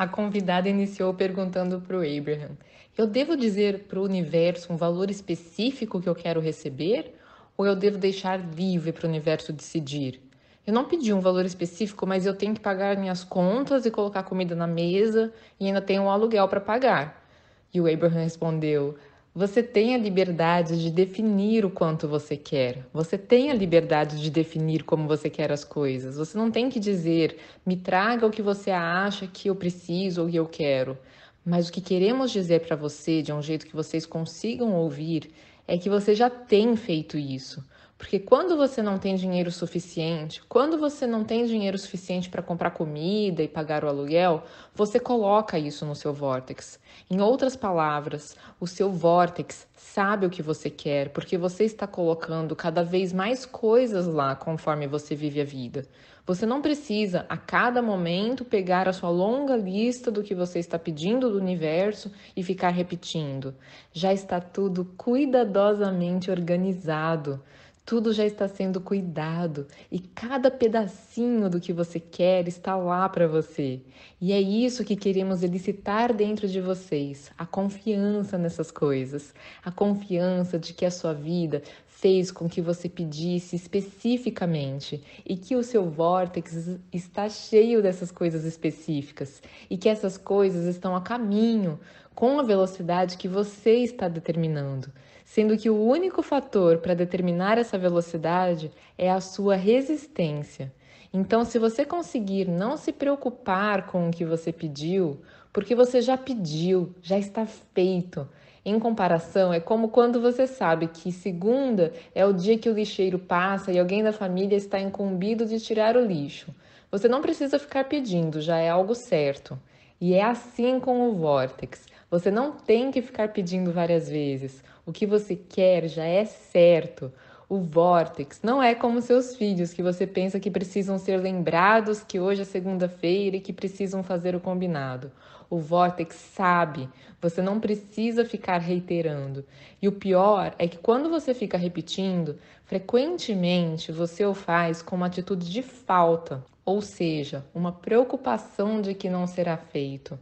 A convidada iniciou perguntando para o Abraham: Eu devo dizer para o universo um valor específico que eu quero receber? Ou eu devo deixar livre para o universo decidir? Eu não pedi um valor específico, mas eu tenho que pagar minhas contas e colocar comida na mesa e ainda tenho um aluguel para pagar. E o Abraham respondeu: você tem a liberdade de definir o quanto você quer. Você tem a liberdade de definir como você quer as coisas. Você não tem que dizer, me traga o que você acha que eu preciso ou que eu quero. Mas o que queremos dizer para você, de um jeito que vocês consigam ouvir, é que você já tem feito isso. Porque quando você não tem dinheiro suficiente, quando você não tem dinheiro suficiente para comprar comida e pagar o aluguel, você coloca isso no seu vórtex. Em outras palavras, o seu vórtex sabe o que você quer, porque você está colocando cada vez mais coisas lá conforme você vive a vida. Você não precisa a cada momento pegar a sua longa lista do que você está pedindo do universo e ficar repetindo. Já está tudo cuidadosamente organizado. Tudo já está sendo cuidado e cada pedacinho do que você quer está lá para você. E é isso que queremos elicitar dentro de vocês: a confiança nessas coisas, a confiança de que a sua vida fez com que você pedisse especificamente e que o seu vórtex está cheio dessas coisas específicas e que essas coisas estão a caminho com a velocidade que você está determinando sendo que o único fator para determinar essa velocidade é a sua resistência. Então, se você conseguir não se preocupar com o que você pediu, porque você já pediu, já está feito. Em comparação, é como quando você sabe que segunda é o dia que o lixeiro passa e alguém da família está incumbido de tirar o lixo. Você não precisa ficar pedindo, já é algo certo. E é assim com o Vortex. Você não tem que ficar pedindo várias vezes. O que você quer já é certo. O Vortex não é como seus filhos, que você pensa que precisam ser lembrados que hoje é segunda-feira e que precisam fazer o combinado. O Vortex sabe, você não precisa ficar reiterando. E o pior é que quando você fica repetindo, frequentemente você o faz com uma atitude de falta, ou seja, uma preocupação de que não será feito.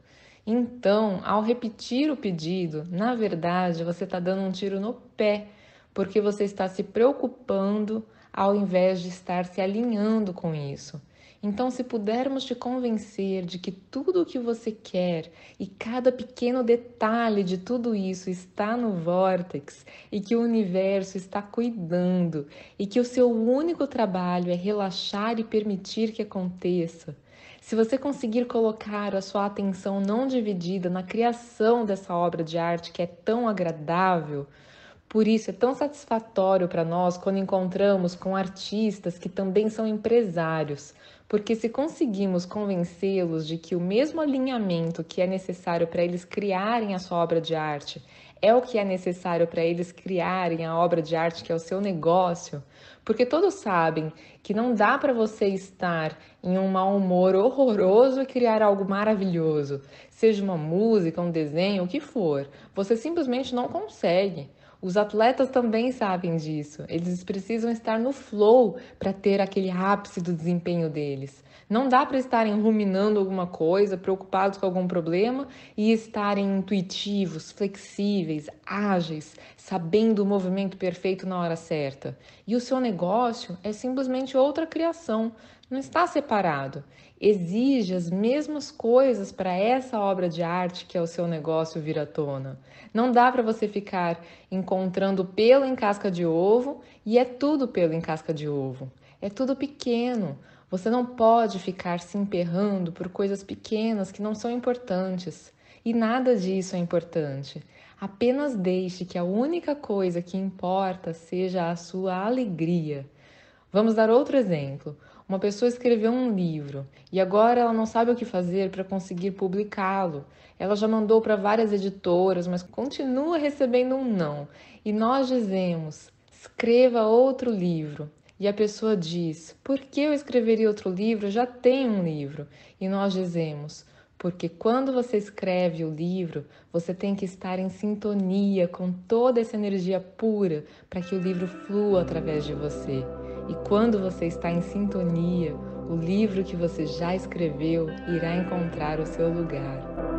Então, ao repetir o pedido, na verdade você está dando um tiro no pé, porque você está se preocupando ao invés de estar se alinhando com isso. Então, se pudermos te convencer de que tudo o que você quer e cada pequeno detalhe de tudo isso está no vórtex e que o universo está cuidando e que o seu único trabalho é relaxar e permitir que aconteça, se você conseguir colocar a sua atenção não dividida na criação dessa obra de arte que é tão agradável, por isso é tão satisfatório para nós quando encontramos com artistas que também são empresários, porque se conseguimos convencê-los de que o mesmo alinhamento que é necessário para eles criarem a sua obra de arte é o que é necessário para eles criarem a obra de arte que é o seu negócio, porque todos sabem que não dá para você estar em um mau humor horroroso e criar algo maravilhoso, seja uma música, um desenho, o que for. Você simplesmente não consegue. Os atletas também sabem disso. Eles precisam estar no flow para ter aquele ápice do desempenho deles. Não dá para estarem ruminando alguma coisa, preocupados com algum problema e estarem intuitivos, flexíveis, ágeis, sabendo o movimento perfeito na hora certa. E o seu negócio é simplesmente outra criação, não está separado. Exige as mesmas coisas para essa obra de arte que é o seu negócio vir à tona. Não dá para você ficar encontrando pelo em casca de ovo e é tudo pelo em casca de ovo. É tudo pequeno. Você não pode ficar se emperrando por coisas pequenas que não são importantes. E nada disso é importante. Apenas deixe que a única coisa que importa seja a sua alegria. Vamos dar outro exemplo. Uma pessoa escreveu um livro e agora ela não sabe o que fazer para conseguir publicá-lo. Ela já mandou para várias editoras, mas continua recebendo um não. E nós dizemos: escreva outro livro. E a pessoa diz: Por que eu escreveria outro livro? Eu já tenho um livro. E nós dizemos: Porque quando você escreve o livro, você tem que estar em sintonia com toda essa energia pura para que o livro flua através de você. E quando você está em sintonia, o livro que você já escreveu irá encontrar o seu lugar.